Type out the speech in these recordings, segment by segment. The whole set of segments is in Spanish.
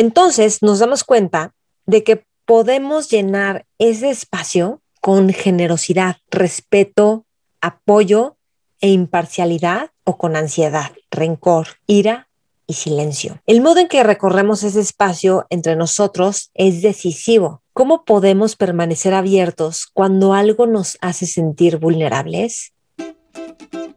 Entonces nos damos cuenta de que podemos llenar ese espacio con generosidad, respeto, apoyo e imparcialidad o con ansiedad, rencor, ira y silencio. El modo en que recorremos ese espacio entre nosotros es decisivo. ¿Cómo podemos permanecer abiertos cuando algo nos hace sentir vulnerables?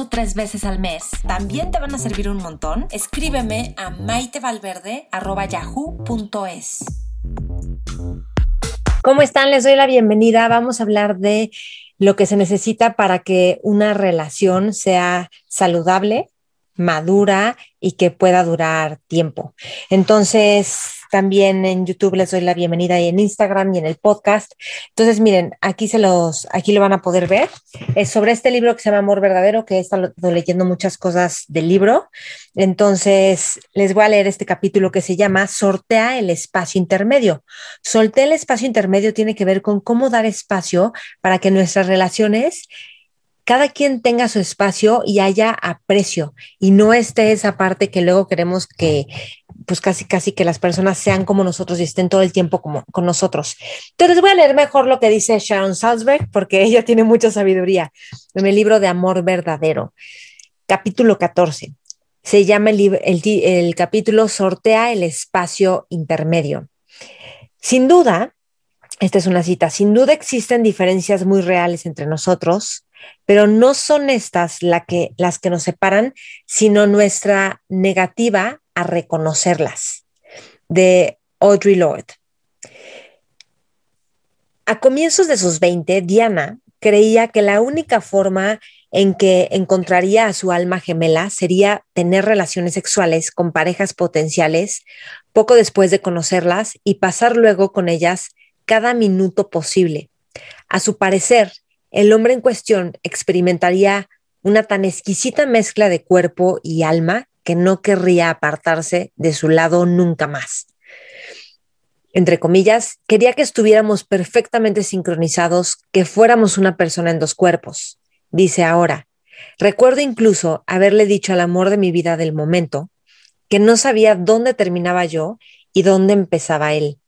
o tres veces al mes, también te van a servir un montón. Escríbeme a maitevalverde.yahoo.com es. ¿Cómo están? Les doy la bienvenida. Vamos a hablar de lo que se necesita para que una relación sea saludable, madura y que pueda durar tiempo. Entonces, también en YouTube les doy la bienvenida y en Instagram y en el podcast. Entonces, miren, aquí se los, aquí lo van a poder ver. Es sobre este libro que se llama Amor Verdadero, que he estado leyendo muchas cosas del libro. Entonces, les voy a leer este capítulo que se llama Sortea el espacio intermedio. Sortea el espacio intermedio tiene que ver con cómo dar espacio para que nuestras relaciones cada quien tenga su espacio y haya aprecio y no esté esa parte que luego queremos que pues casi casi que las personas sean como nosotros y estén todo el tiempo como con nosotros. Entonces voy a leer mejor lo que dice Sharon Salzberg porque ella tiene mucha sabiduría en el libro de Amor Verdadero, capítulo 14. Se llama el, el capítulo Sortea el espacio intermedio. Sin duda, esta es una cita, sin duda existen diferencias muy reales entre nosotros, pero no son estas que, las que nos separan, sino nuestra negativa a reconocerlas, de Audrey Lord. A comienzos de sus 20, Diana creía que la única forma en que encontraría a su alma gemela sería tener relaciones sexuales con parejas potenciales poco después de conocerlas y pasar luego con ellas cada minuto posible. A su parecer, el hombre en cuestión experimentaría una tan exquisita mezcla de cuerpo y alma que no querría apartarse de su lado nunca más. Entre comillas, quería que estuviéramos perfectamente sincronizados, que fuéramos una persona en dos cuerpos. Dice ahora, recuerdo incluso haberle dicho al amor de mi vida del momento que no sabía dónde terminaba yo y dónde empezaba él.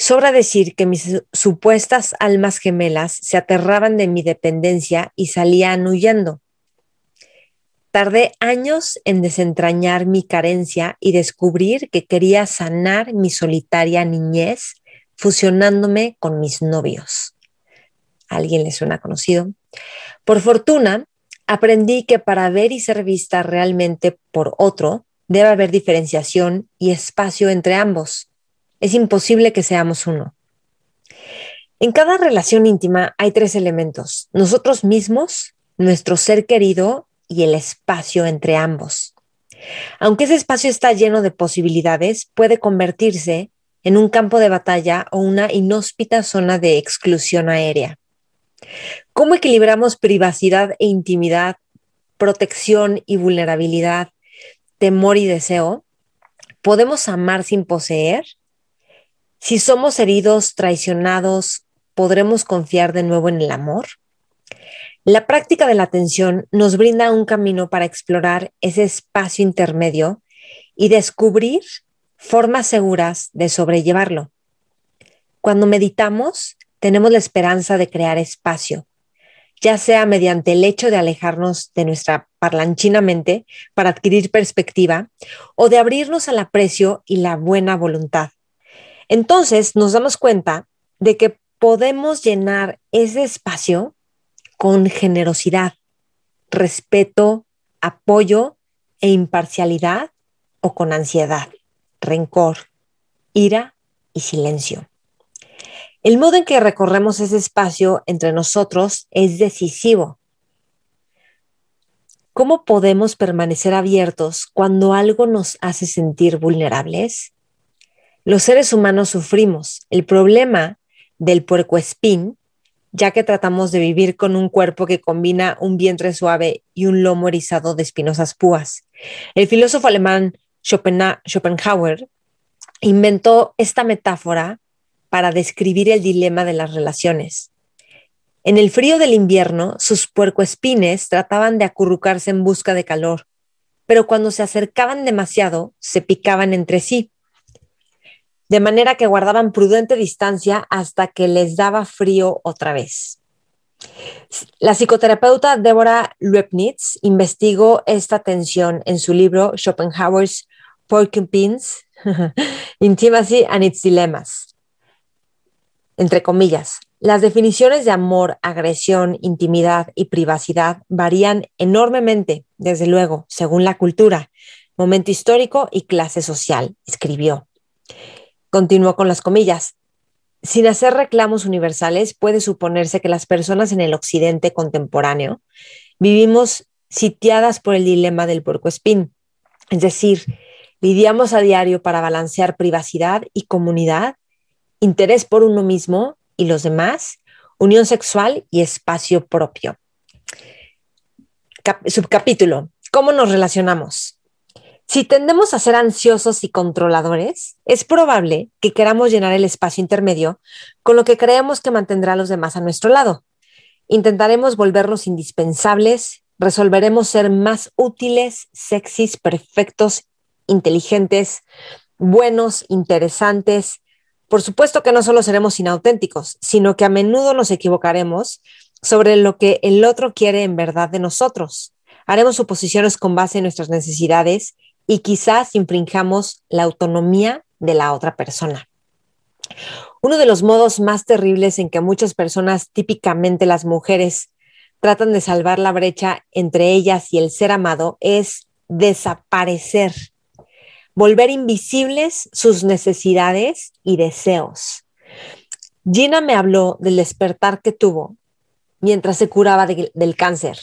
Sobra decir que mis supuestas almas gemelas se aterraban de mi dependencia y salían huyendo. Tardé años en desentrañar mi carencia y descubrir que quería sanar mi solitaria niñez fusionándome con mis novios. alguien le suena conocido? Por fortuna, aprendí que para ver y ser vista realmente por otro, debe haber diferenciación y espacio entre ambos es imposible que seamos uno. En cada relación íntima hay tres elementos, nosotros mismos, nuestro ser querido y el espacio entre ambos. Aunque ese espacio está lleno de posibilidades, puede convertirse en un campo de batalla o una inhóspita zona de exclusión aérea. ¿Cómo equilibramos privacidad e intimidad, protección y vulnerabilidad, temor y deseo? ¿Podemos amar sin poseer? Si somos heridos, traicionados, ¿podremos confiar de nuevo en el amor? La práctica de la atención nos brinda un camino para explorar ese espacio intermedio y descubrir formas seguras de sobrellevarlo. Cuando meditamos, tenemos la esperanza de crear espacio, ya sea mediante el hecho de alejarnos de nuestra parlanchina mente para adquirir perspectiva o de abrirnos al aprecio y la buena voluntad. Entonces nos damos cuenta de que podemos llenar ese espacio con generosidad, respeto, apoyo e imparcialidad o con ansiedad, rencor, ira y silencio. El modo en que recorremos ese espacio entre nosotros es decisivo. ¿Cómo podemos permanecer abiertos cuando algo nos hace sentir vulnerables? Los seres humanos sufrimos. El problema del puercoespín, ya que tratamos de vivir con un cuerpo que combina un vientre suave y un lomo erizado de espinosas púas. El filósofo alemán Schopenhauer inventó esta metáfora para describir el dilema de las relaciones. En el frío del invierno, sus puercoespines trataban de acurrucarse en busca de calor, pero cuando se acercaban demasiado, se picaban entre sí, de manera que guardaban prudente distancia hasta que les daba frío otra vez. La psicoterapeuta Deborah Leibniz investigó esta tensión en su libro Schopenhauer's Porcupines, Intimacy and its Dilemmas. Entre comillas, las definiciones de amor, agresión, intimidad y privacidad varían enormemente, desde luego, según la cultura, momento histórico y clase social, escribió. Continuó con las comillas. Sin hacer reclamos universales, puede suponerse que las personas en el occidente contemporáneo vivimos sitiadas por el dilema del puercoespín, es decir, lidiamos a diario para balancear privacidad y comunidad, interés por uno mismo y los demás, unión sexual y espacio propio. subcapítulo, ¿cómo nos relacionamos? Si tendemos a ser ansiosos y controladores, es probable que queramos llenar el espacio intermedio con lo que creemos que mantendrá a los demás a nuestro lado. Intentaremos volvernos indispensables, resolveremos ser más útiles, sexys, perfectos, inteligentes, buenos, interesantes, por supuesto que no solo seremos inauténticos, sino que a menudo nos equivocaremos sobre lo que el otro quiere en verdad de nosotros. Haremos suposiciones con base en nuestras necesidades y quizás infringamos la autonomía de la otra persona. Uno de los modos más terribles en que muchas personas, típicamente las mujeres, tratan de salvar la brecha entre ellas y el ser amado es desaparecer volver invisibles sus necesidades y deseos. Gina me habló del despertar que tuvo mientras se curaba del cáncer.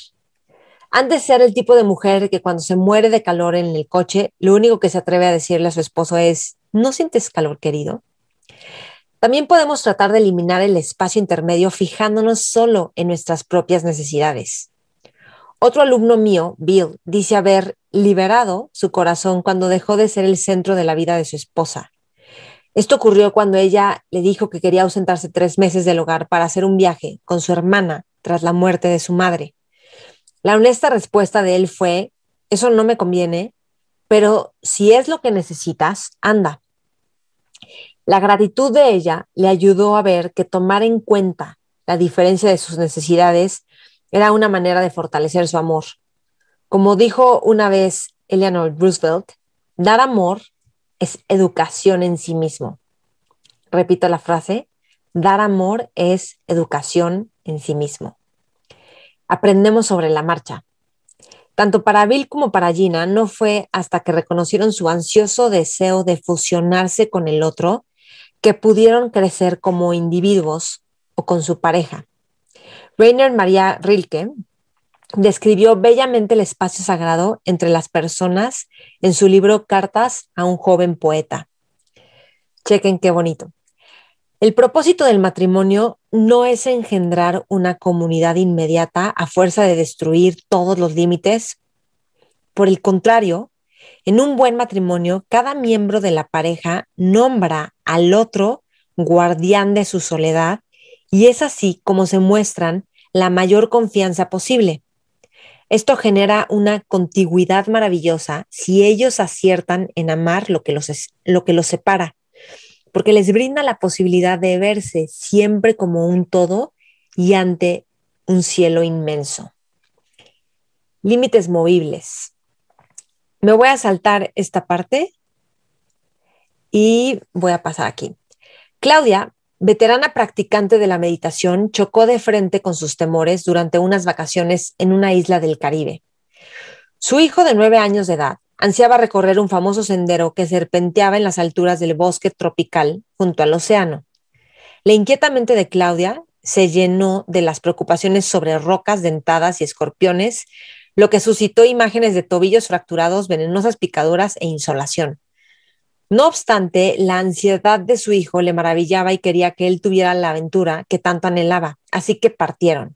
Antes ser el tipo de mujer que cuando se muere de calor en el coche, lo único que se atreve a decirle a su esposo es, ¿no sientes calor, querido? También podemos tratar de eliminar el espacio intermedio fijándonos solo en nuestras propias necesidades. Otro alumno mío, Bill, dice haber liberado su corazón cuando dejó de ser el centro de la vida de su esposa. Esto ocurrió cuando ella le dijo que quería ausentarse tres meses del hogar para hacer un viaje con su hermana tras la muerte de su madre. La honesta respuesta de él fue, eso no me conviene, pero si es lo que necesitas, anda. La gratitud de ella le ayudó a ver que tomar en cuenta la diferencia de sus necesidades era una manera de fortalecer su amor. Como dijo una vez Eleanor Roosevelt, dar amor es educación en sí mismo. Repito la frase, dar amor es educación en sí mismo. Aprendemos sobre la marcha. Tanto para Bill como para Gina no fue hasta que reconocieron su ansioso deseo de fusionarse con el otro que pudieron crecer como individuos o con su pareja. Rainer Maria Rilke describió bellamente el espacio sagrado entre las personas en su libro Cartas a un joven poeta. Chequen qué bonito. El propósito del matrimonio no es engendrar una comunidad inmediata a fuerza de destruir todos los límites. Por el contrario, en un buen matrimonio, cada miembro de la pareja nombra al otro guardián de su soledad y es así como se muestran la mayor confianza posible. Esto genera una contigüidad maravillosa si ellos aciertan en amar lo que los, lo que los separa, porque les brinda la posibilidad de verse siempre como un todo y ante un cielo inmenso. Límites movibles. Me voy a saltar esta parte y voy a pasar aquí. Claudia veterana practicante de la meditación, chocó de frente con sus temores durante unas vacaciones en una isla del Caribe. Su hijo de nueve años de edad ansiaba recorrer un famoso sendero que serpenteaba en las alturas del bosque tropical junto al océano. La inquieta mente de Claudia se llenó de las preocupaciones sobre rocas dentadas y escorpiones, lo que suscitó imágenes de tobillos fracturados, venenosas picaduras e insolación. No obstante, la ansiedad de su hijo le maravillaba y quería que él tuviera la aventura que tanto anhelaba, así que partieron.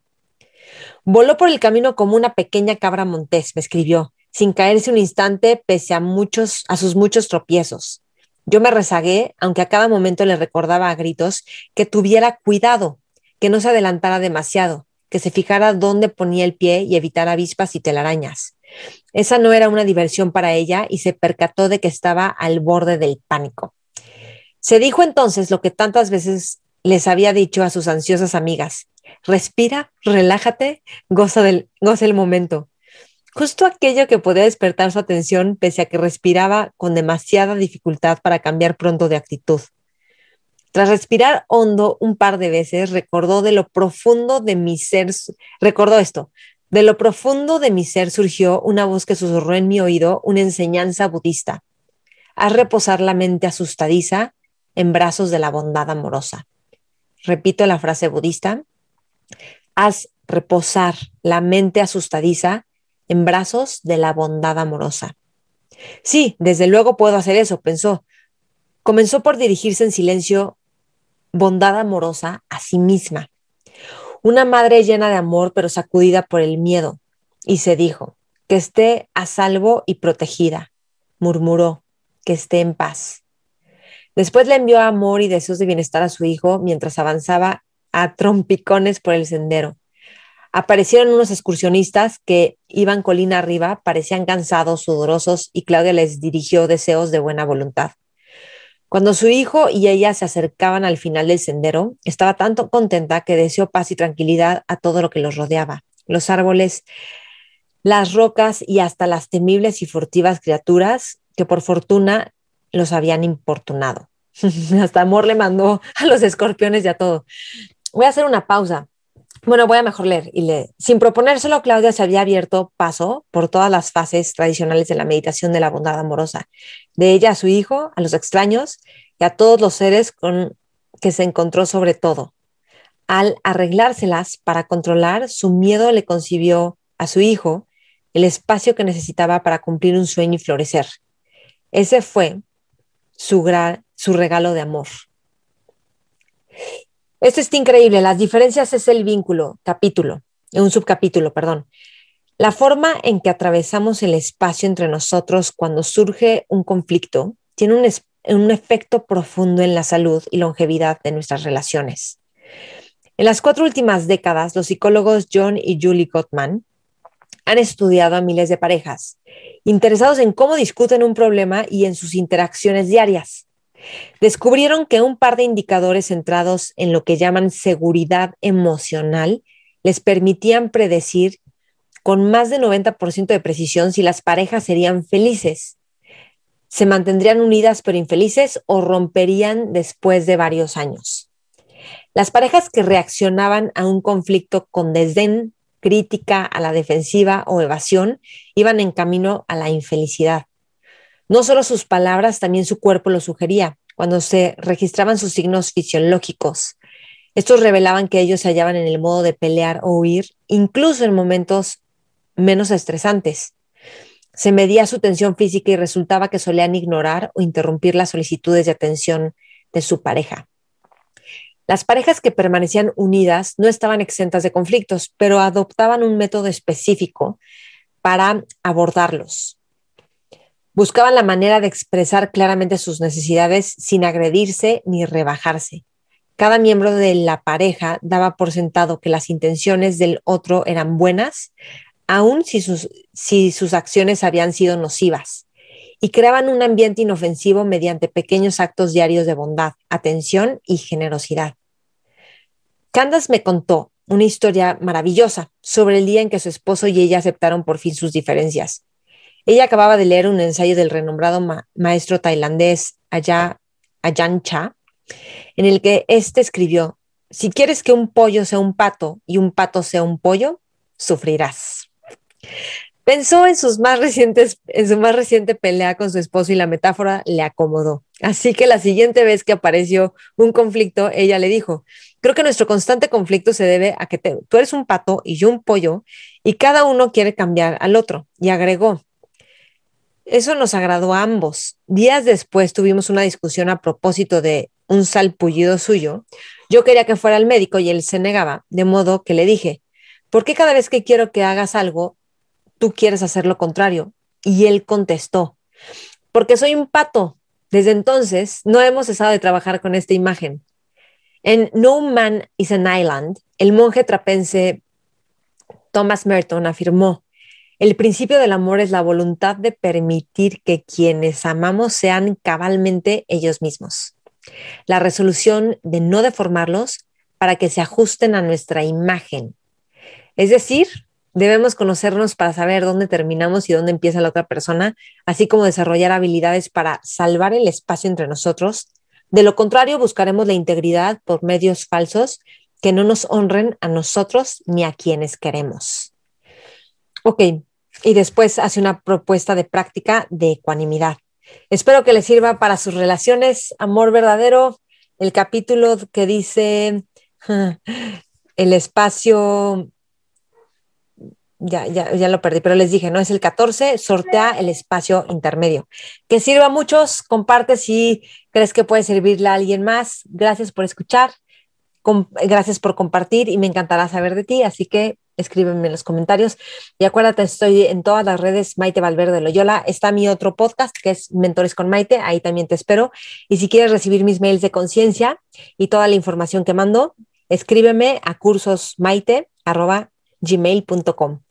Voló por el camino como una pequeña cabra montés, me escribió, sin caerse un instante pese a muchos a sus muchos tropiezos. Yo me rezagué, aunque a cada momento le recordaba a gritos que tuviera cuidado, que no se adelantara demasiado, que se fijara dónde ponía el pie y evitara avispas y telarañas. Esa no era una diversión para ella y se percató de que estaba al borde del pánico. Se dijo entonces lo que tantas veces les había dicho a sus ansiosas amigas. Respira, relájate, goza, del, goza el momento. Justo aquello que podía despertar su atención pese a que respiraba con demasiada dificultad para cambiar pronto de actitud. Tras respirar hondo un par de veces, recordó de lo profundo de mi ser, recordó esto, de lo profundo de mi ser surgió una voz que susurró en mi oído una enseñanza budista. Haz reposar la mente asustadiza en brazos de la bondad amorosa. Repito la frase budista. Haz reposar la mente asustadiza en brazos de la bondad amorosa. Sí, desde luego puedo hacer eso, pensó. Comenzó por dirigirse en silencio bondad amorosa a sí misma una madre llena de amor pero sacudida por el miedo, y se dijo, que esté a salvo y protegida, murmuró, que esté en paz. Después le envió amor y deseos de bienestar a su hijo mientras avanzaba a trompicones por el sendero. Aparecieron unos excursionistas que iban colina arriba, parecían cansados, sudorosos, y Claudia les dirigió deseos de buena voluntad. Cuando su hijo y ella se acercaban al final del sendero, estaba tanto contenta que deseó paz y tranquilidad a todo lo que los rodeaba, los árboles, las rocas y hasta las temibles y furtivas criaturas que por fortuna los habían importunado. hasta amor le mandó a los escorpiones y a todo. Voy a hacer una pausa. Bueno, voy a mejor leer y leer. Sin proponérselo, Claudia se había abierto paso por todas las fases tradicionales de la meditación de la bondad amorosa, de ella a su hijo, a los extraños y a todos los seres con que se encontró sobre todo. Al arreglárselas para controlar, su miedo le concibió a su hijo el espacio que necesitaba para cumplir un sueño y florecer. Ese fue su, su regalo de amor. Esto es increíble. Las diferencias es el vínculo, capítulo, un subcapítulo, perdón. La forma en que atravesamos el espacio entre nosotros cuando surge un conflicto tiene un, un efecto profundo en la salud y longevidad de nuestras relaciones. En las cuatro últimas décadas, los psicólogos John y Julie Gottman han estudiado a miles de parejas, interesados en cómo discuten un problema y en sus interacciones diarias. Descubrieron que un par de indicadores centrados en lo que llaman seguridad emocional les permitían predecir con más de 90% de precisión si las parejas serían felices, se mantendrían unidas pero infelices o romperían después de varios años. Las parejas que reaccionaban a un conflicto con desdén, crítica, a la defensiva o evasión iban en camino a la infelicidad. No solo sus palabras, también su cuerpo lo sugería. Cuando se registraban sus signos fisiológicos, estos revelaban que ellos se hallaban en el modo de pelear o huir, incluso en momentos menos estresantes. Se medía su tensión física y resultaba que solían ignorar o interrumpir las solicitudes de atención de su pareja. Las parejas que permanecían unidas no estaban exentas de conflictos, pero adoptaban un método específico para abordarlos. Buscaban la manera de expresar claramente sus necesidades sin agredirse ni rebajarse. Cada miembro de la pareja daba por sentado que las intenciones del otro eran buenas, aun si sus, si sus acciones habían sido nocivas, y creaban un ambiente inofensivo mediante pequeños actos diarios de bondad, atención y generosidad. Candace me contó una historia maravillosa sobre el día en que su esposo y ella aceptaron por fin sus diferencias. Ella acababa de leer un ensayo del renombrado maestro tailandés Ajahn Chah, en el que éste escribió, si quieres que un pollo sea un pato y un pato sea un pollo, sufrirás. Pensó en, sus más recientes, en su más reciente pelea con su esposo y la metáfora le acomodó. Así que la siguiente vez que apareció un conflicto, ella le dijo, creo que nuestro constante conflicto se debe a que tú eres un pato y yo un pollo y cada uno quiere cambiar al otro. Y agregó, eso nos agradó a ambos. Días después tuvimos una discusión a propósito de un salpullido suyo. Yo quería que fuera al médico y él se negaba, de modo que le dije, ¿por qué cada vez que quiero que hagas algo, tú quieres hacer lo contrario? Y él contestó, porque soy un pato. Desde entonces no hemos cesado de trabajar con esta imagen. En No Man is an Island, el monje trapense Thomas Merton afirmó, el principio del amor es la voluntad de permitir que quienes amamos sean cabalmente ellos mismos. La resolución de no deformarlos para que se ajusten a nuestra imagen. Es decir, debemos conocernos para saber dónde terminamos y dónde empieza la otra persona, así como desarrollar habilidades para salvar el espacio entre nosotros. De lo contrario, buscaremos la integridad por medios falsos que no nos honren a nosotros ni a quienes queremos. Ok, y después hace una propuesta de práctica de ecuanimidad. Espero que les sirva para sus relaciones, amor verdadero, el capítulo que dice el espacio, ya, ya, ya lo perdí, pero les dije, ¿no? Es el 14, sortea el espacio intermedio. Que sirva a muchos, comparte si crees que puede servirle a alguien más. Gracias por escuchar, gracias por compartir y me encantará saber de ti, así que escríbeme en los comentarios. Y acuérdate, estoy en todas las redes, Maite Valverde Loyola. Está mi otro podcast que es Mentores con Maite, ahí también te espero. Y si quieres recibir mis mails de conciencia y toda la información que mando, escríbeme a cursosmaite.gmail.com.